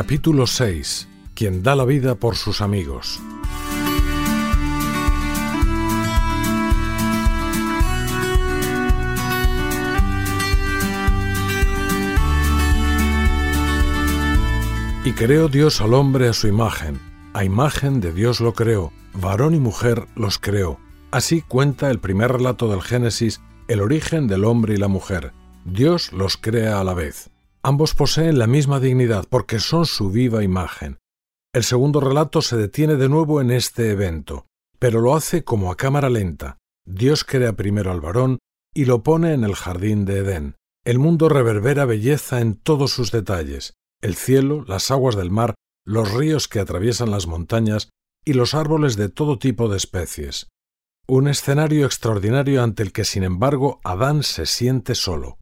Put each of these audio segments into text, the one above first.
Capítulo 6. Quien da la vida por sus amigos. Y creó Dios al hombre a su imagen, a imagen de Dios lo creó, varón y mujer los creó. Así cuenta el primer relato del Génesis el origen del hombre y la mujer. Dios los crea a la vez. Ambos poseen la misma dignidad porque son su viva imagen. El segundo relato se detiene de nuevo en este evento, pero lo hace como a cámara lenta. Dios crea primero al varón y lo pone en el jardín de Edén. El mundo reverbera belleza en todos sus detalles, el cielo, las aguas del mar, los ríos que atraviesan las montañas y los árboles de todo tipo de especies. Un escenario extraordinario ante el que, sin embargo, Adán se siente solo.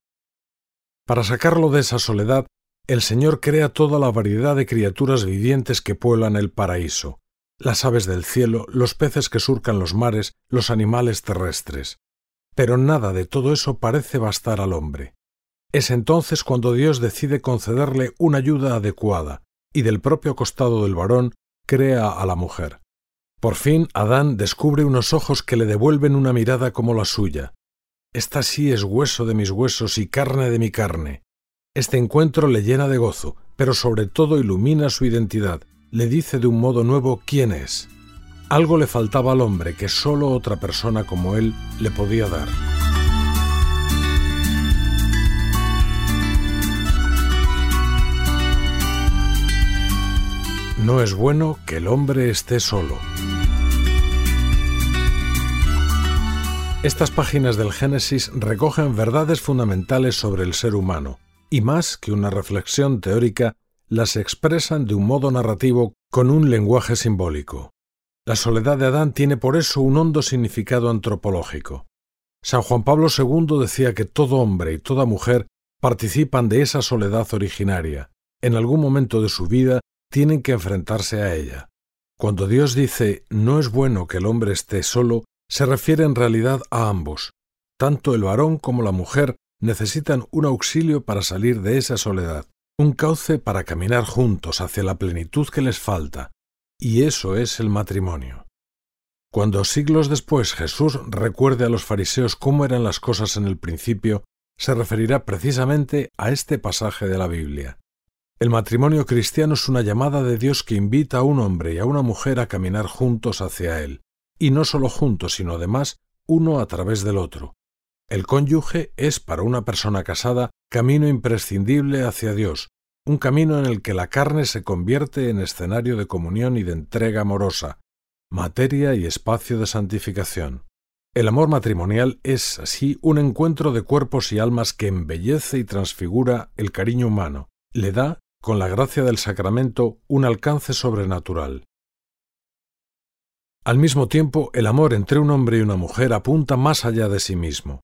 Para sacarlo de esa soledad, el Señor crea toda la variedad de criaturas vivientes que pueblan el paraíso, las aves del cielo, los peces que surcan los mares, los animales terrestres. Pero nada de todo eso parece bastar al hombre. Es entonces cuando Dios decide concederle una ayuda adecuada, y del propio costado del varón crea a la mujer. Por fin Adán descubre unos ojos que le devuelven una mirada como la suya, esta sí es hueso de mis huesos y carne de mi carne. Este encuentro le llena de gozo, pero sobre todo ilumina su identidad, le dice de un modo nuevo quién es. Algo le faltaba al hombre que sólo otra persona como él le podía dar. No es bueno que el hombre esté solo. Estas páginas del Génesis recogen verdades fundamentales sobre el ser humano, y más que una reflexión teórica, las expresan de un modo narrativo con un lenguaje simbólico. La soledad de Adán tiene por eso un hondo significado antropológico. San Juan Pablo II decía que todo hombre y toda mujer participan de esa soledad originaria. En algún momento de su vida tienen que enfrentarse a ella. Cuando Dios dice no es bueno que el hombre esté solo, se refiere en realidad a ambos. Tanto el varón como la mujer necesitan un auxilio para salir de esa soledad, un cauce para caminar juntos hacia la plenitud que les falta, y eso es el matrimonio. Cuando siglos después Jesús recuerde a los fariseos cómo eran las cosas en el principio, se referirá precisamente a este pasaje de la Biblia. El matrimonio cristiano es una llamada de Dios que invita a un hombre y a una mujer a caminar juntos hacia Él y no solo juntos, sino además uno a través del otro. El cónyuge es para una persona casada camino imprescindible hacia Dios, un camino en el que la carne se convierte en escenario de comunión y de entrega amorosa, materia y espacio de santificación. El amor matrimonial es así un encuentro de cuerpos y almas que embellece y transfigura el cariño humano, le da, con la gracia del sacramento, un alcance sobrenatural. Al mismo tiempo, el amor entre un hombre y una mujer apunta más allá de sí mismo.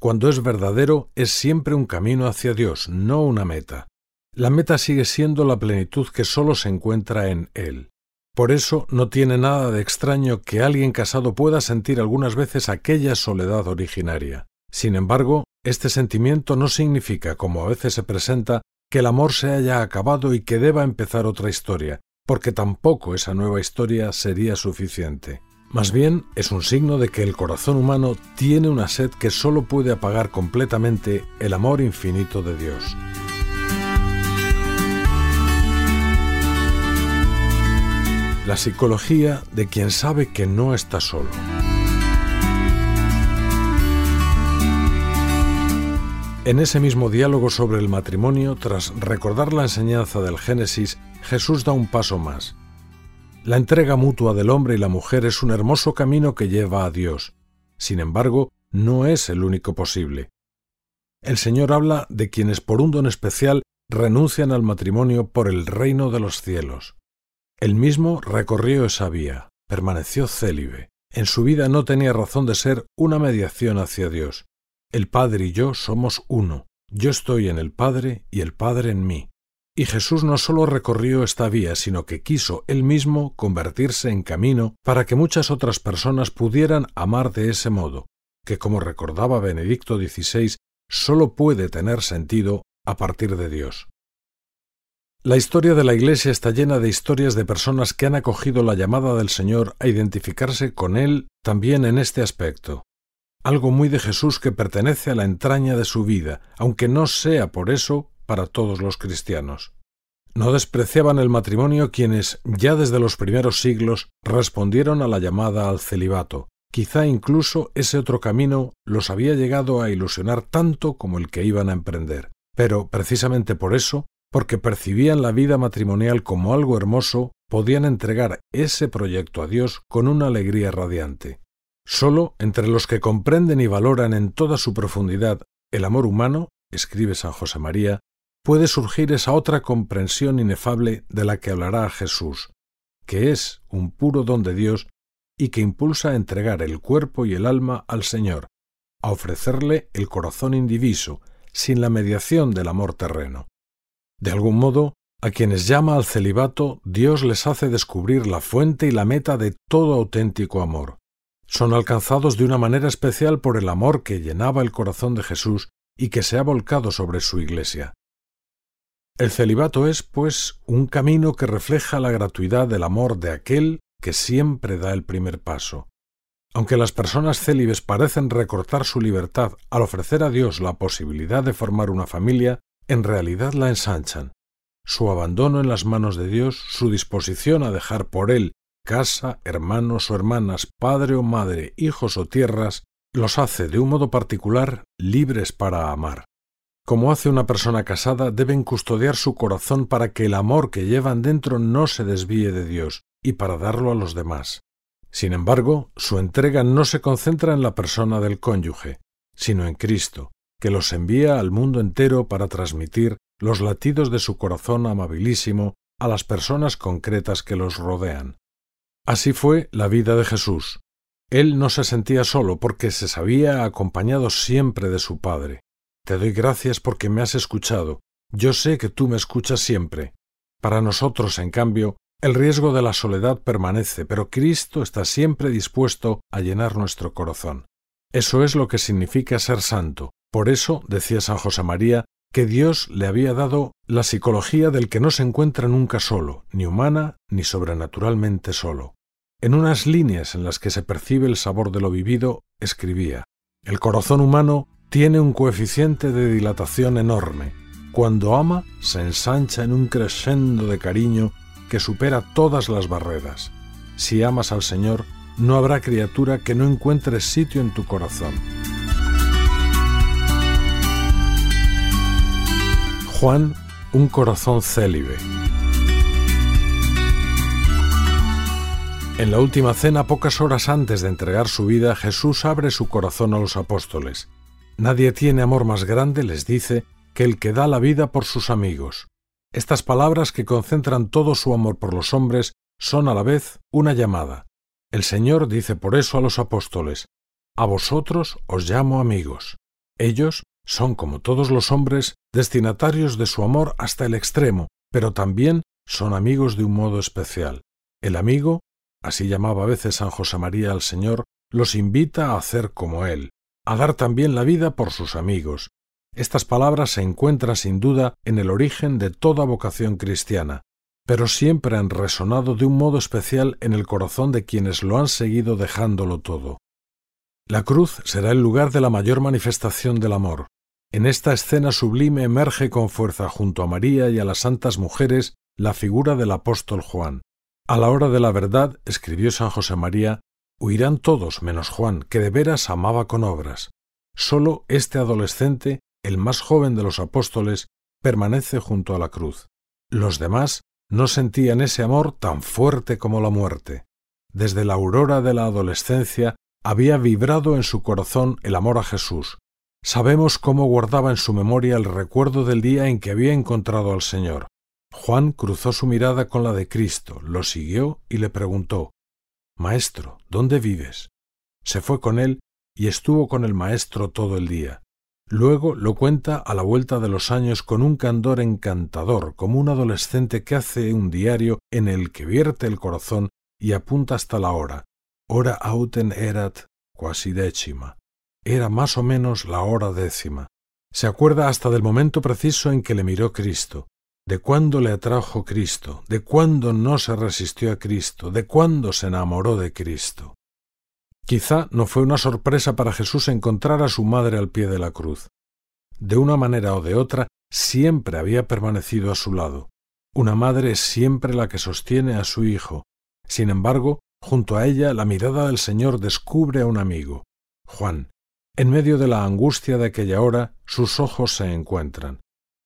Cuando es verdadero, es siempre un camino hacia Dios, no una meta. La meta sigue siendo la plenitud que sólo se encuentra en Él. Por eso no tiene nada de extraño que alguien casado pueda sentir algunas veces aquella soledad originaria. Sin embargo, este sentimiento no significa, como a veces se presenta, que el amor se haya acabado y que deba empezar otra historia, porque tampoco esa nueva historia sería suficiente. Más bien es un signo de que el corazón humano tiene una sed que sólo puede apagar completamente el amor infinito de Dios. La psicología de quien sabe que no está solo. En ese mismo diálogo sobre el matrimonio, tras recordar la enseñanza del Génesis, Jesús da un paso más. La entrega mutua del hombre y la mujer es un hermoso camino que lleva a Dios. Sin embargo, no es el único posible. El Señor habla de quienes por un don especial renuncian al matrimonio por el reino de los cielos. Él mismo recorrió esa vía, permaneció célibe. En su vida no tenía razón de ser una mediación hacia Dios. El Padre y yo somos uno. Yo estoy en el Padre y el Padre en mí. Y Jesús no solo recorrió esta vía, sino que quiso él mismo convertirse en camino para que muchas otras personas pudieran amar de ese modo, que como recordaba Benedicto XVI, sólo puede tener sentido a partir de Dios. La historia de la Iglesia está llena de historias de personas que han acogido la llamada del Señor a identificarse con Él también en este aspecto. Algo muy de Jesús que pertenece a la entraña de su vida, aunque no sea por eso para todos los cristianos. No despreciaban el matrimonio quienes, ya desde los primeros siglos, respondieron a la llamada al celibato. Quizá incluso ese otro camino los había llegado a ilusionar tanto como el que iban a emprender. Pero, precisamente por eso, porque percibían la vida matrimonial como algo hermoso, podían entregar ese proyecto a Dios con una alegría radiante. Solo entre los que comprenden y valoran en toda su profundidad el amor humano, escribe San José María, puede surgir esa otra comprensión inefable de la que hablará Jesús, que es un puro don de Dios y que impulsa a entregar el cuerpo y el alma al Señor, a ofrecerle el corazón indiviso, sin la mediación del amor terreno. De algún modo, a quienes llama al celibato, Dios les hace descubrir la fuente y la meta de todo auténtico amor. Son alcanzados de una manera especial por el amor que llenaba el corazón de Jesús y que se ha volcado sobre su Iglesia. El celibato es, pues, un camino que refleja la gratuidad del amor de aquel que siempre da el primer paso. Aunque las personas célibes parecen recortar su libertad al ofrecer a Dios la posibilidad de formar una familia, en realidad la ensanchan. Su abandono en las manos de Dios, su disposición a dejar por Él casa, hermanos o hermanas, padre o madre, hijos o tierras, los hace de un modo particular libres para amar. Como hace una persona casada, deben custodiar su corazón para que el amor que llevan dentro no se desvíe de Dios y para darlo a los demás. Sin embargo, su entrega no se concentra en la persona del cónyuge, sino en Cristo, que los envía al mundo entero para transmitir los latidos de su corazón amabilísimo a las personas concretas que los rodean. Así fue la vida de Jesús. Él no se sentía solo porque se sabía acompañado siempre de su Padre. Te doy gracias porque me has escuchado. Yo sé que tú me escuchas siempre. Para nosotros, en cambio, el riesgo de la soledad permanece, pero Cristo está siempre dispuesto a llenar nuestro corazón. Eso es lo que significa ser santo, por eso, decía San José María, que Dios le había dado la psicología del que no se encuentra nunca solo, ni humana ni sobrenaturalmente solo. En unas líneas en las que se percibe el sabor de lo vivido, escribía, El corazón humano tiene un coeficiente de dilatación enorme. Cuando ama, se ensancha en un crescendo de cariño que supera todas las barreras. Si amas al Señor, no habrá criatura que no encuentre sitio en tu corazón. Juan, un corazón célibe. En la última cena, pocas horas antes de entregar su vida, Jesús abre su corazón a los apóstoles. Nadie tiene amor más grande, les dice, que el que da la vida por sus amigos. Estas palabras que concentran todo su amor por los hombres son a la vez una llamada. El Señor dice por eso a los apóstoles, A vosotros os llamo amigos. Ellos son, como todos los hombres, destinatarios de su amor hasta el extremo, pero también son amigos de un modo especial. El amigo, así llamaba a veces San José María al Señor, los invita a hacer como Él, a dar también la vida por sus amigos. Estas palabras se encuentran sin duda en el origen de toda vocación cristiana, pero siempre han resonado de un modo especial en el corazón de quienes lo han seguido dejándolo todo. La cruz será el lugar de la mayor manifestación del amor. En esta escena sublime emerge con fuerza junto a María y a las santas mujeres la figura del apóstol Juan. A la hora de la verdad, escribió San José María, huirán todos menos Juan, que de veras amaba con obras. Solo este adolescente, el más joven de los apóstoles, permanece junto a la cruz. Los demás no sentían ese amor tan fuerte como la muerte. Desde la aurora de la adolescencia había vibrado en su corazón el amor a Jesús. Sabemos cómo guardaba en su memoria el recuerdo del día en que había encontrado al Señor. Juan cruzó su mirada con la de Cristo, lo siguió y le preguntó Maestro, ¿dónde vives? Se fue con él y estuvo con el maestro todo el día. Luego lo cuenta a la vuelta de los años con un candor encantador, como un adolescente que hace un diario en el que vierte el corazón y apunta hasta la hora, hora auten erat quasi décima. Era más o menos la hora décima. Se acuerda hasta del momento preciso en que le miró Cristo. De cuándo le atrajo Cristo, de cuándo no se resistió a Cristo, de cuándo se enamoró de Cristo. Quizá no fue una sorpresa para Jesús encontrar a su madre al pie de la cruz. De una manera o de otra, siempre había permanecido a su lado. Una madre es siempre la que sostiene a su hijo. Sin embargo, junto a ella la mirada del Señor descubre a un amigo, Juan. En medio de la angustia de aquella hora, sus ojos se encuentran.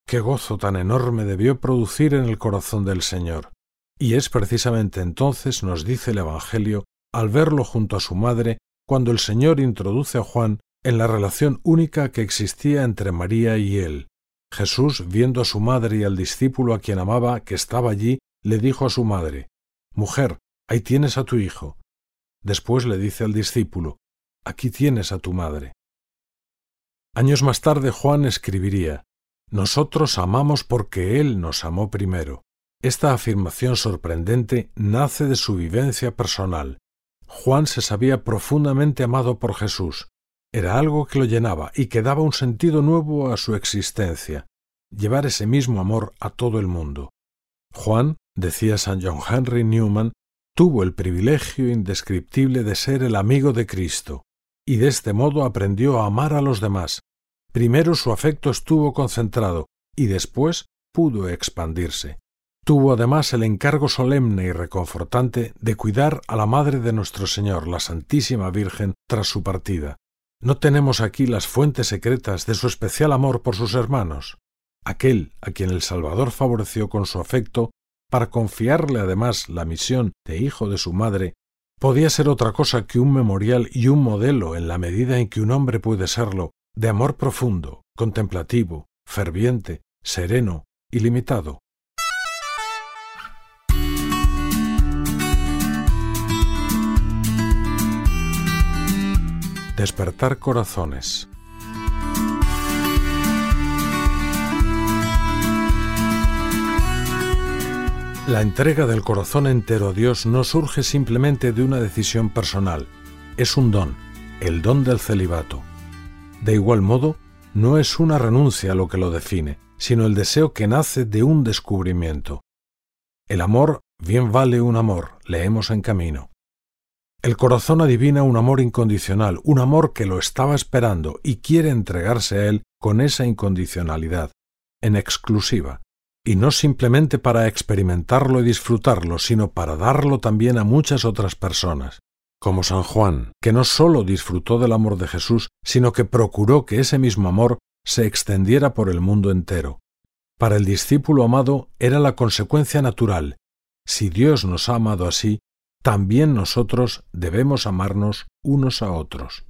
Qué gozo tan enorme debió producir en el corazón del Señor. Y es precisamente entonces, nos dice el Evangelio, al verlo junto a su madre, cuando el Señor introduce a Juan en la relación única que existía entre María y él. Jesús, viendo a su madre y al discípulo a quien amaba que estaba allí, le dijo a su madre, Mujer, ahí tienes a tu hijo. Después le dice al discípulo, Aquí tienes a tu madre. Años más tarde Juan escribiría, nosotros amamos porque Él nos amó primero. Esta afirmación sorprendente nace de su vivencia personal. Juan se sabía profundamente amado por Jesús. Era algo que lo llenaba y que daba un sentido nuevo a su existencia, llevar ese mismo amor a todo el mundo. Juan, decía San John Henry Newman, tuvo el privilegio indescriptible de ser el amigo de Cristo, y de este modo aprendió a amar a los demás, Primero su afecto estuvo concentrado y después pudo expandirse. Tuvo además el encargo solemne y reconfortante de cuidar a la Madre de nuestro Señor, la Santísima Virgen, tras su partida. No tenemos aquí las fuentes secretas de su especial amor por sus hermanos. Aquel a quien el Salvador favoreció con su afecto, para confiarle además la misión de hijo de su madre, podía ser otra cosa que un memorial y un modelo en la medida en que un hombre puede serlo de amor profundo, contemplativo, ferviente, sereno, ilimitado. Despertar corazones. La entrega del corazón entero a Dios no surge simplemente de una decisión personal, es un don, el don del celibato. De igual modo, no es una renuncia lo que lo define, sino el deseo que nace de un descubrimiento. El amor bien vale un amor, leemos en camino. El corazón adivina un amor incondicional, un amor que lo estaba esperando y quiere entregarse a él con esa incondicionalidad, en exclusiva, y no simplemente para experimentarlo y disfrutarlo, sino para darlo también a muchas otras personas como San Juan, que no sólo disfrutó del amor de Jesús, sino que procuró que ese mismo amor se extendiera por el mundo entero. Para el discípulo amado era la consecuencia natural. Si Dios nos ha amado así, también nosotros debemos amarnos unos a otros.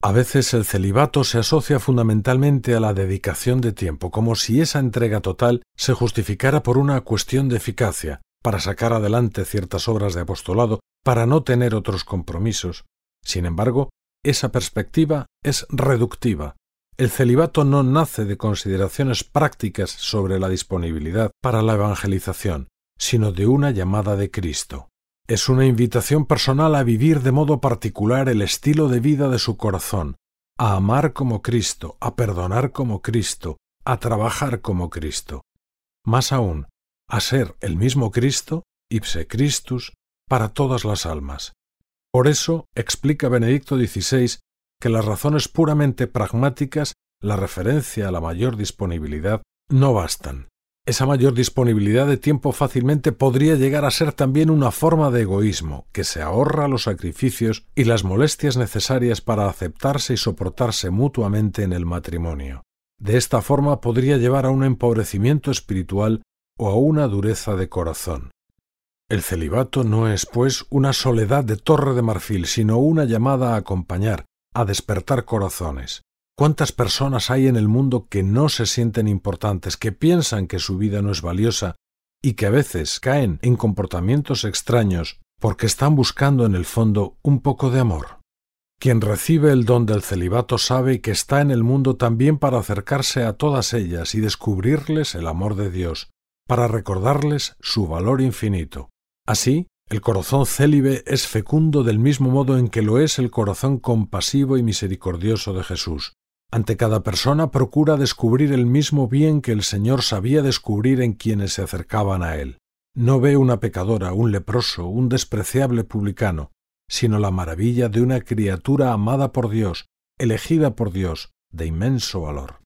A veces el celibato se asocia fundamentalmente a la dedicación de tiempo, como si esa entrega total se justificara por una cuestión de eficacia, para sacar adelante ciertas obras de apostolado para no tener otros compromisos. Sin embargo, esa perspectiva es reductiva. El celibato no nace de consideraciones prácticas sobre la disponibilidad para la evangelización, sino de una llamada de Cristo. Es una invitación personal a vivir de modo particular el estilo de vida de su corazón, a amar como Cristo, a perdonar como Cristo, a trabajar como Cristo. Más aún, a ser el mismo Cristo, ipse Christus, para todas las almas. Por eso explica Benedicto XVI que las razones puramente pragmáticas, la referencia a la mayor disponibilidad, no bastan. Esa mayor disponibilidad de tiempo fácilmente podría llegar a ser también una forma de egoísmo, que se ahorra los sacrificios y las molestias necesarias para aceptarse y soportarse mutuamente en el matrimonio. De esta forma podría llevar a un empobrecimiento espiritual o a una dureza de corazón. El celibato no es, pues, una soledad de torre de marfil, sino una llamada a acompañar, a despertar corazones. ¿Cuántas personas hay en el mundo que no se sienten importantes, que piensan que su vida no es valiosa y que a veces caen en comportamientos extraños porque están buscando en el fondo un poco de amor? Quien recibe el don del celibato sabe que está en el mundo también para acercarse a todas ellas y descubrirles el amor de Dios, para recordarles su valor infinito. Así, el corazón célibe es fecundo del mismo modo en que lo es el corazón compasivo y misericordioso de Jesús. Ante cada persona procura descubrir el mismo bien que el Señor sabía descubrir en quienes se acercaban a Él. No ve una pecadora, un leproso, un despreciable publicano, sino la maravilla de una criatura amada por Dios, elegida por Dios, de inmenso valor.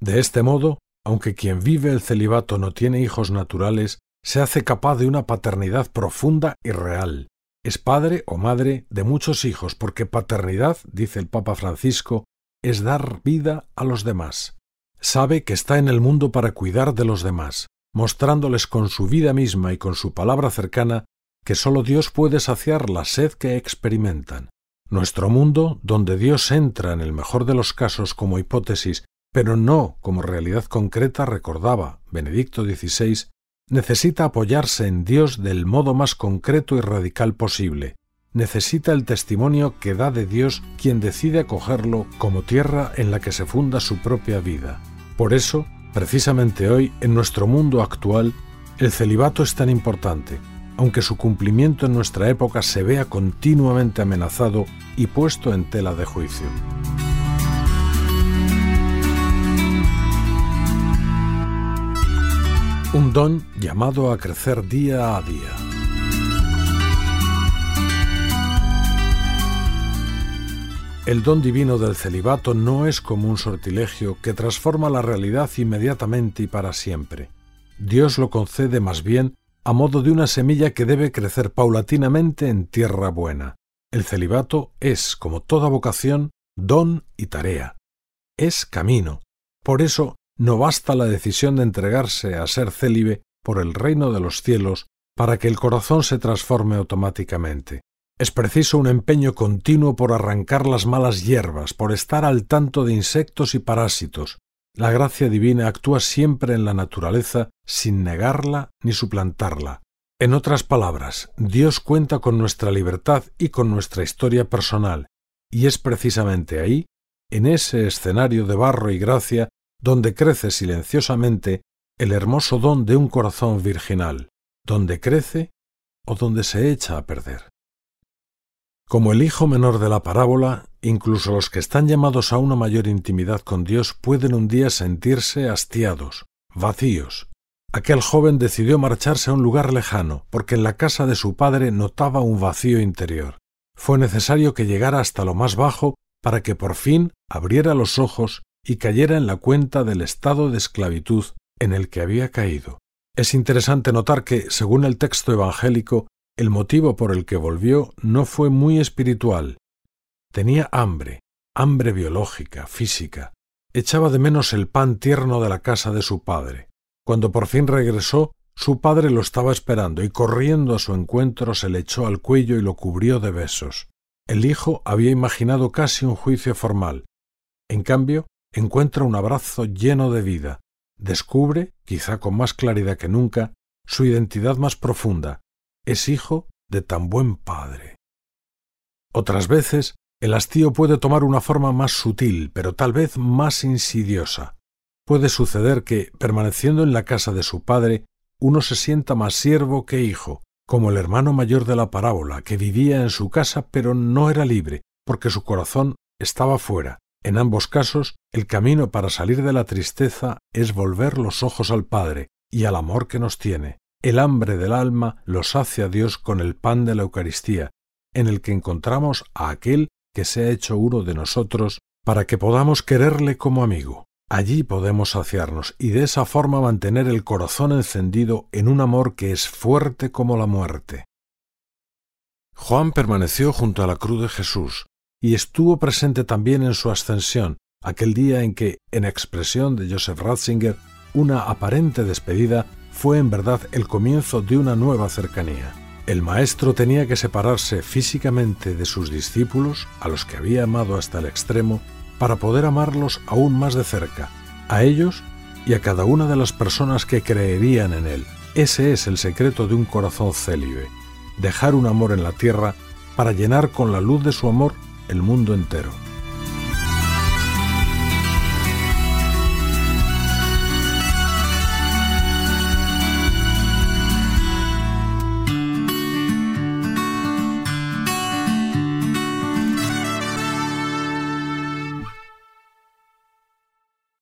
De este modo, aunque quien vive el celibato no tiene hijos naturales, se hace capaz de una paternidad profunda y real. Es padre o madre de muchos hijos, porque paternidad, dice el Papa Francisco, es dar vida a los demás. Sabe que está en el mundo para cuidar de los demás, mostrándoles con su vida misma y con su palabra cercana que sólo Dios puede saciar la sed que experimentan. Nuestro mundo, donde Dios entra en el mejor de los casos como hipótesis, pero no como realidad concreta, recordaba Benedicto XVI, necesita apoyarse en Dios del modo más concreto y radical posible. Necesita el testimonio que da de Dios quien decide acogerlo como tierra en la que se funda su propia vida. Por eso, precisamente hoy, en nuestro mundo actual, el celibato es tan importante, aunque su cumplimiento en nuestra época se vea continuamente amenazado y puesto en tela de juicio. Un don llamado a crecer día a día. El don divino del celibato no es como un sortilegio que transforma la realidad inmediatamente y para siempre. Dios lo concede más bien a modo de una semilla que debe crecer paulatinamente en tierra buena. El celibato es, como toda vocación, don y tarea. Es camino. Por eso no basta la decisión de entregarse a ser célibe por el reino de los cielos para que el corazón se transforme automáticamente. Es preciso un empeño continuo por arrancar las malas hierbas, por estar al tanto de insectos y parásitos, la gracia divina actúa siempre en la naturaleza sin negarla ni suplantarla. En otras palabras, Dios cuenta con nuestra libertad y con nuestra historia personal, y es precisamente ahí, en ese escenario de barro y gracia, donde crece silenciosamente el hermoso don de un corazón virginal, donde crece o donde se echa a perder. Como el hijo menor de la parábola, incluso los que están llamados a una mayor intimidad con Dios pueden un día sentirse hastiados, vacíos. Aquel joven decidió marcharse a un lugar lejano, porque en la casa de su padre notaba un vacío interior. Fue necesario que llegara hasta lo más bajo para que por fin abriera los ojos y cayera en la cuenta del estado de esclavitud en el que había caído. Es interesante notar que, según el texto evangélico, el motivo por el que volvió no fue muy espiritual. Tenía hambre, hambre biológica, física. Echaba de menos el pan tierno de la casa de su padre. Cuando por fin regresó, su padre lo estaba esperando y corriendo a su encuentro se le echó al cuello y lo cubrió de besos. El hijo había imaginado casi un juicio formal. En cambio, encuentra un abrazo lleno de vida. Descubre, quizá con más claridad que nunca, su identidad más profunda, es hijo de tan buen padre. Otras veces, el hastío puede tomar una forma más sutil, pero tal vez más insidiosa. Puede suceder que, permaneciendo en la casa de su padre, uno se sienta más siervo que hijo, como el hermano mayor de la parábola, que vivía en su casa pero no era libre, porque su corazón estaba fuera. En ambos casos, el camino para salir de la tristeza es volver los ojos al Padre y al amor que nos tiene. El hambre del alma lo sacia Dios con el pan de la Eucaristía, en el que encontramos a aquel que se ha hecho uno de nosotros para que podamos quererle como amigo. Allí podemos saciarnos y de esa forma mantener el corazón encendido en un amor que es fuerte como la muerte. Juan permaneció junto a la cruz de Jesús y estuvo presente también en su ascensión, aquel día en que, en expresión de Joseph Ratzinger, una aparente despedida fue en verdad el comienzo de una nueva cercanía. El maestro tenía que separarse físicamente de sus discípulos, a los que había amado hasta el extremo, para poder amarlos aún más de cerca, a ellos y a cada una de las personas que creerían en él. Ese es el secreto de un corazón célibe, dejar un amor en la tierra para llenar con la luz de su amor el mundo entero.